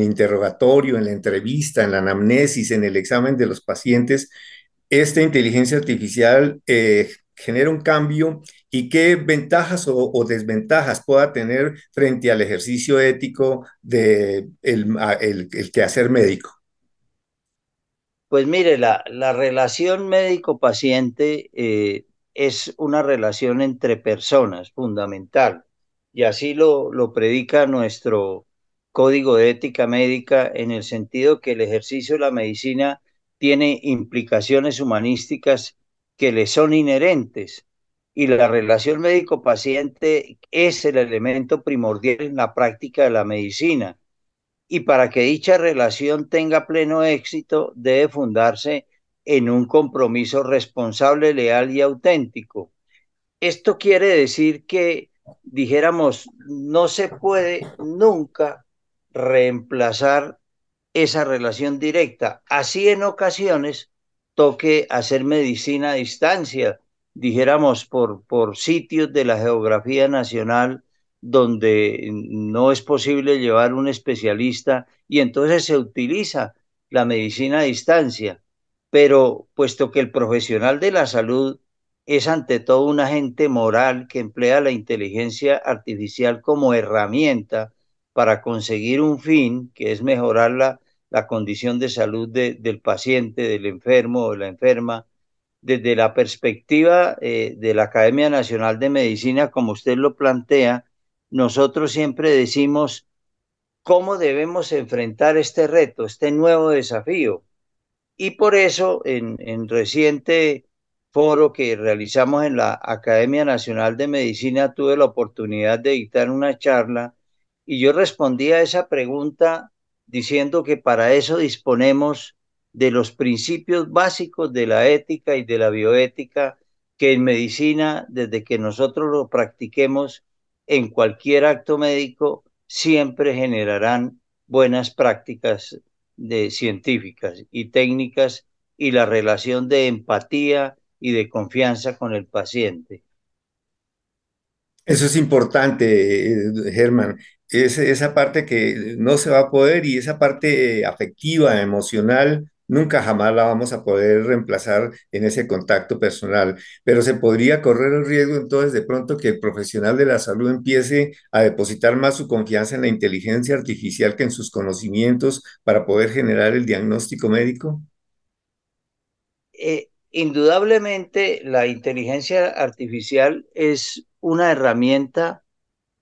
interrogatorio, en la entrevista, en la anamnesis, en el examen de los pacientes, esta inteligencia artificial eh, genera un cambio y qué ventajas o, desventajas pueda tener frente al ejercicio ético de el, el, quehacer médico. Pues mire, la, la relación médico-paciente eh, es una relación entre personas fundamental y así lo, lo predica nuestro código de ética médica en el sentido que el ejercicio de la medicina tiene implicaciones humanísticas que le son inherentes y la relación médico-paciente es el elemento primordial en la práctica de la medicina. Y para que dicha relación tenga pleno éxito, debe fundarse en un compromiso responsable, leal y auténtico. Esto quiere decir que, dijéramos, no se puede nunca reemplazar esa relación directa. Así en ocasiones toque hacer medicina a distancia, dijéramos, por, por sitios de la geografía nacional donde no es posible llevar un especialista y entonces se utiliza la medicina a distancia. Pero puesto que el profesional de la salud es ante todo un agente moral que emplea la inteligencia artificial como herramienta para conseguir un fin, que es mejorar la, la condición de salud de, del paciente, del enfermo o de la enferma, desde la perspectiva eh, de la Academia Nacional de Medicina, como usted lo plantea, nosotros siempre decimos cómo debemos enfrentar este reto, este nuevo desafío. Y por eso, en, en reciente foro que realizamos en la Academia Nacional de Medicina, tuve la oportunidad de dictar una charla y yo respondí a esa pregunta diciendo que para eso disponemos de los principios básicos de la ética y de la bioética que en medicina, desde que nosotros lo practiquemos en cualquier acto médico, siempre generarán buenas prácticas de científicas y técnicas y la relación de empatía y de confianza con el paciente. Eso es importante, eh, Germán esa parte que no se va a poder y esa parte afectiva, emocional, nunca jamás la vamos a poder reemplazar en ese contacto personal, pero se podría correr el riesgo entonces de pronto que el profesional de la salud empiece a depositar más su confianza en la inteligencia artificial que en sus conocimientos para poder generar el diagnóstico médico. Eh, indudablemente la inteligencia artificial es una herramienta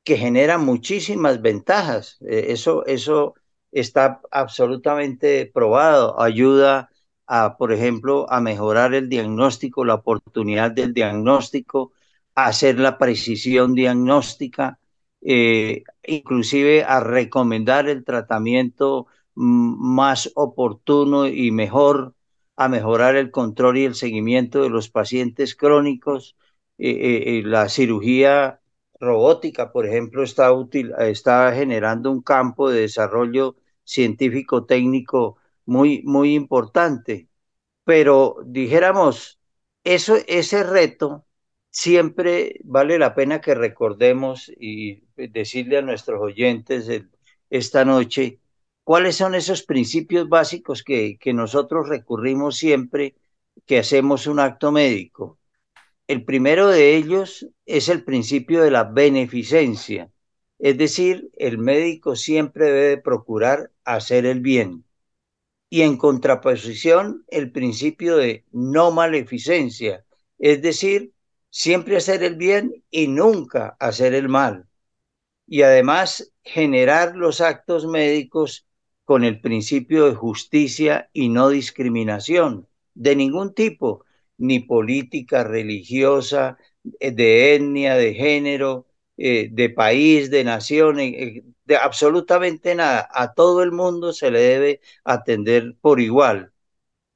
que genera muchísimas ventajas. Eh, eso, eso está absolutamente probado. Ayuda a, por ejemplo, a mejorar el diagnóstico, la oportunidad del diagnóstico, a hacer la precisión diagnóstica, eh, inclusive a recomendar el tratamiento más oportuno y mejor, a mejorar el control y el seguimiento de los pacientes crónicos. Eh, la cirugía robótica, por ejemplo, está, útil, está generando un campo de desarrollo científico técnico muy, muy importante. Pero dijéramos, eso, ese reto siempre vale la pena que recordemos y decirle a nuestros oyentes esta noche cuáles son esos principios básicos que, que nosotros recurrimos siempre que hacemos un acto médico. El primero de ellos es el principio de la beneficencia, es decir, el médico siempre debe procurar hacer el bien. Y en contraposición, el principio de no maleficencia, es decir, siempre hacer el bien y nunca hacer el mal. Y además, generar los actos médicos con el principio de justicia y no discriminación de ningún tipo, ni política religiosa, de etnia, de género, eh, de país, de nación, eh, de absolutamente nada. A todo el mundo se le debe atender por igual.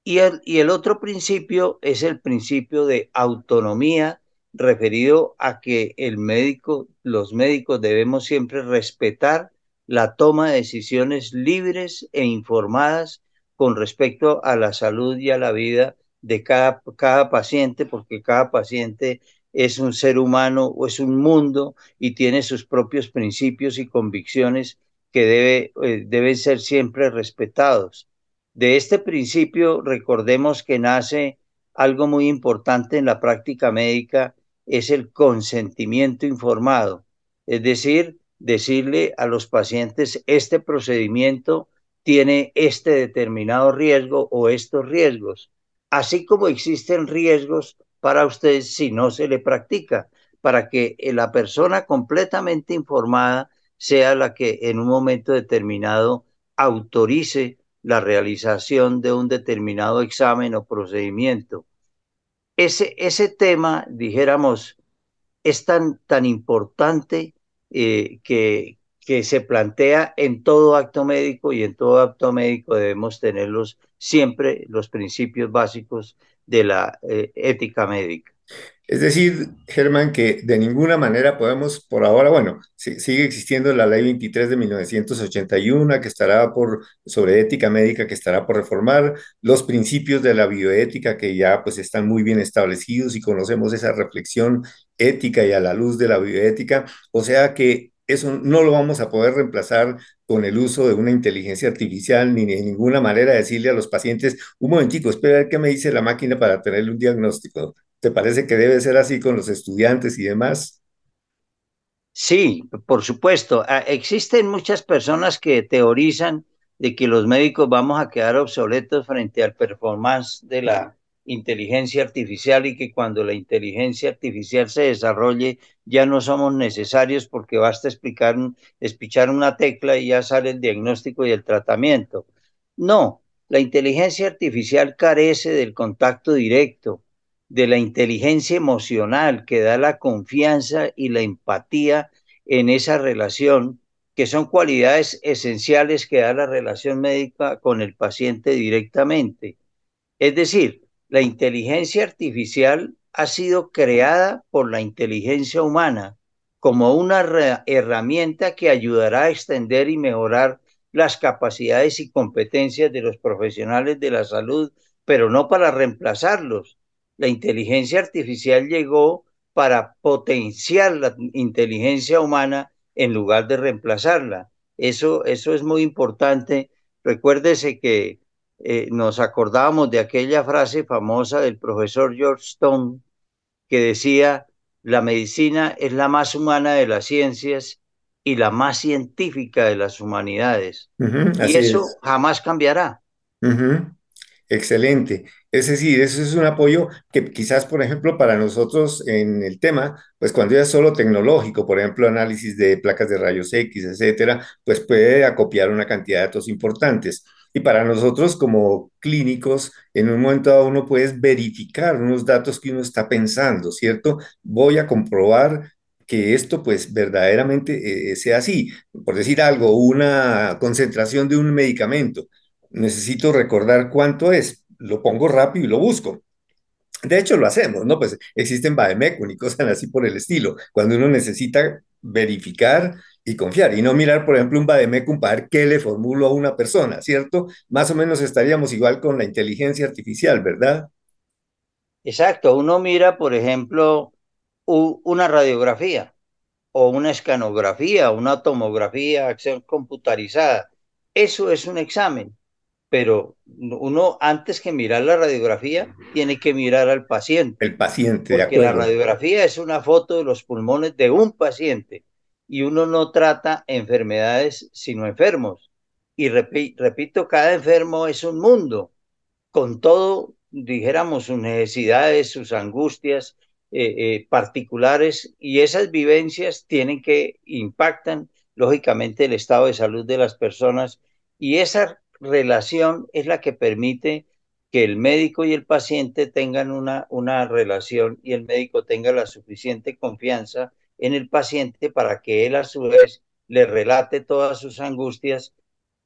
Y el, y el otro principio es el principio de autonomía referido a que el médico, los médicos debemos siempre respetar la toma de decisiones libres e informadas con respecto a la salud y a la vida de cada, cada paciente, porque cada paciente es un ser humano o es un mundo y tiene sus propios principios y convicciones que debe, eh, deben ser siempre respetados. De este principio, recordemos que nace algo muy importante en la práctica médica, es el consentimiento informado, es decir, decirle a los pacientes, este procedimiento tiene este determinado riesgo o estos riesgos, así como existen riesgos para usted si no se le practica, para que la persona completamente informada sea la que en un momento determinado autorice la realización de un determinado examen o procedimiento. Ese, ese tema, dijéramos, es tan, tan importante eh, que, que se plantea en todo acto médico y en todo acto médico debemos tenerlos siempre los principios básicos de la eh, ética médica. Es decir, Germán, que de ninguna manera podemos, por ahora, bueno, sigue existiendo la ley 23 de 1981 que estará por, sobre ética médica, que estará por reformar, los principios de la bioética que ya pues están muy bien establecidos y conocemos esa reflexión ética y a la luz de la bioética, o sea que eso no lo vamos a poder reemplazar con el uso de una inteligencia artificial ni de ninguna manera decirle a los pacientes, un momentico, espera a ver qué me dice la máquina para tenerle un diagnóstico. ¿Te parece que debe ser así con los estudiantes y demás? Sí, por supuesto. Ah, existen muchas personas que teorizan de que los médicos vamos a quedar obsoletos frente al performance de la inteligencia artificial y que cuando la inteligencia artificial se desarrolle ya no somos necesarios porque basta explicar, espichar una tecla y ya sale el diagnóstico y el tratamiento. No, la inteligencia artificial carece del contacto directo, de la inteligencia emocional que da la confianza y la empatía en esa relación, que son cualidades esenciales que da la relación médica con el paciente directamente. Es decir, la inteligencia artificial ha sido creada por la inteligencia humana como una herramienta que ayudará a extender y mejorar las capacidades y competencias de los profesionales de la salud, pero no para reemplazarlos. La inteligencia artificial llegó para potenciar la inteligencia humana en lugar de reemplazarla. Eso, eso es muy importante. Recuérdese que eh, nos acordábamos de aquella frase famosa del profesor George Stone que decía, la medicina es la más humana de las ciencias y la más científica de las humanidades. y eso jamás cambiará. Excelente. Es decir, eso es un apoyo que quizás, por ejemplo, para nosotros en el tema, pues cuando ya es solo tecnológico, por ejemplo, análisis de placas de rayos X, etcétera, pues puede acopiar una cantidad de datos importantes. Y para nosotros como clínicos, en un momento dado uno puede verificar unos datos que uno está pensando, ¿cierto? Voy a comprobar que esto pues verdaderamente eh, sea así. Por decir algo, una concentración de un medicamento. Necesito recordar cuánto es. Lo pongo rápido y lo busco. De hecho, lo hacemos, ¿no? Pues existen Bademecum y cosas así por el estilo. Cuando uno necesita verificar y confiar y no mirar, por ejemplo, un Bademecum para ver qué le formulo a una persona, ¿cierto? Más o menos estaríamos igual con la inteligencia artificial, ¿verdad? Exacto, uno mira, por ejemplo, una radiografía o una escanografía, una tomografía, acción computarizada. Eso es un examen, pero uno antes que mirar la radiografía tiene que mirar al paciente. El paciente, porque la radiografía es una foto de los pulmones de un paciente y uno no trata enfermedades sino enfermos. Y repito, cada enfermo es un mundo, con todo, dijéramos, sus necesidades, sus angustias eh, eh, particulares, y esas vivencias tienen que impactan, lógicamente, el estado de salud de las personas, y esa relación es la que permite que el médico y el paciente tengan una, una relación y el médico tenga la suficiente confianza en el paciente para que él a su vez le relate todas sus angustias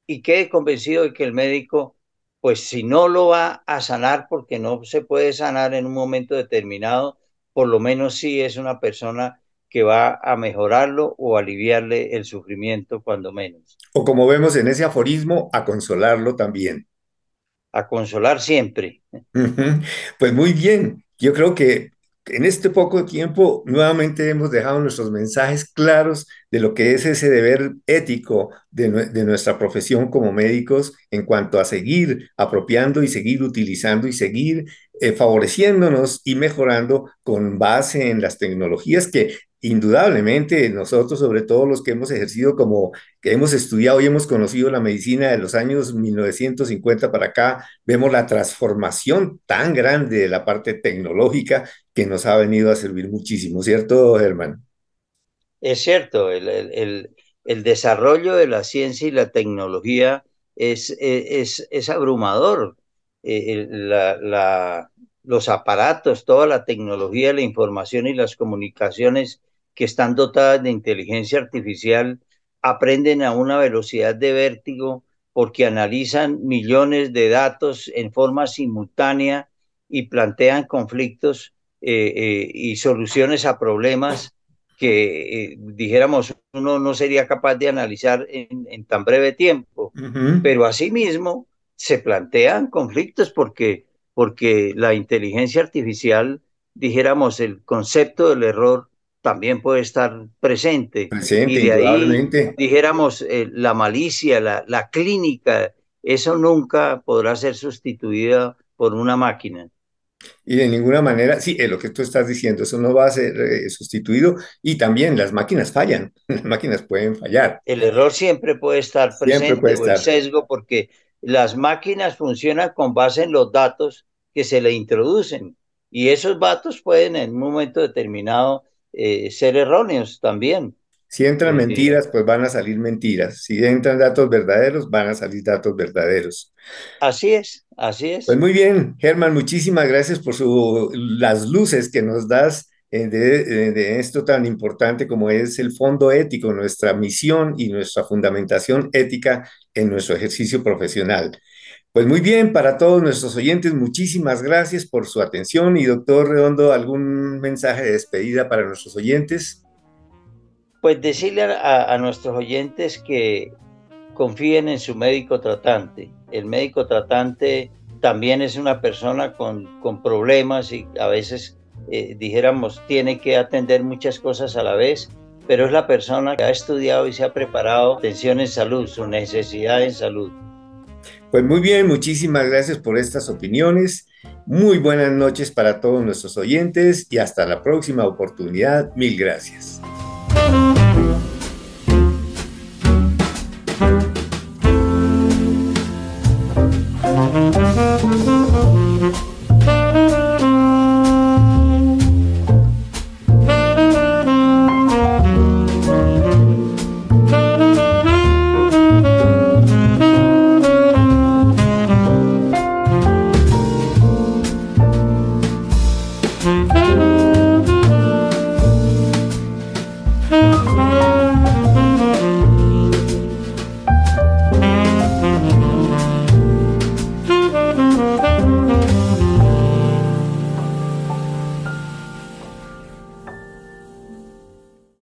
y quede convencido de que el médico, pues si no lo va a sanar porque no se puede sanar en un momento determinado, por lo menos sí es una persona que va a mejorarlo o aliviarle el sufrimiento cuando menos. O como vemos en ese aforismo, a consolarlo también. A consolar siempre. Pues muy bien, yo creo que en este poco tiempo nuevamente hemos dejado nuestros mensajes claros de lo que es ese deber ético de, nuestra profesión como médicos en cuanto a seguir apropiando y seguir utilizando y seguir eh, favoreciéndonos y mejorando con base en las tecnologías que indudablemente nosotros, sobre todo los que hemos ejercido como, que hemos estudiado y hemos conocido la medicina de los años 1950 para acá, vemos la transformación tan grande de la parte tecnológica que nos ha venido a servir muchísimo, ¿cierto, Germán? Es cierto, el, desarrollo de la ciencia y la tecnología es, es abrumador. La, la, los aparatos, toda la tecnología, la información y las comunicaciones que están dotadas de inteligencia artificial aprenden a una velocidad de vértigo porque analizan millones de datos en forma simultánea y plantean conflictos eh, eh, y soluciones a problemas que, eh, dijéramos, uno no sería capaz de analizar en, tan breve tiempo. Pero asimismo se plantean conflictos porque, porque la inteligencia artificial, dijéramos, el concepto del error también puede estar presente. Presente, y de ahí, dijéramos, eh, la malicia, la, la clínica, eso nunca podrá ser sustituida por una máquina. Y de ninguna manera, sí, es lo que tú estás diciendo, eso no va a ser eh, sustituido. Y también las máquinas fallan, las máquinas pueden fallar. El error siempre puede estar presente puede o el sesgo porque las máquinas funcionan con base en los datos que se le introducen. Y esos datos pueden en un momento determinado eh, ser erróneos también. Si entran eh, mentiras, pues van a salir mentiras. Si entran datos verdaderos, van a salir datos verdaderos. Así es, así es. Pues muy bien, Germán, muchísimas gracias por su, las luces que nos das eh, de, de, esto tan importante como es el fondo ético, nuestra misión y nuestra fundamentación ética en nuestro ejercicio profesional. Pues muy bien, para todos nuestros oyentes, muchísimas gracias por su atención. Y doctor Redondo, ¿algún mensaje de despedida para nuestros oyentes? Pues decirle a, nuestros oyentes que confíen en su médico tratante. El médico tratante también es una persona con, problemas y a veces, eh, dijéramos, tiene que atender muchas cosas a la vez, pero es la persona que ha estudiado y se ha preparado atención en salud, su necesidad en salud. Pues muy bien, muchísimas gracias por estas opiniones. Muy buenas noches para todos nuestros oyentes y hasta la próxima oportunidad. Mil gracias.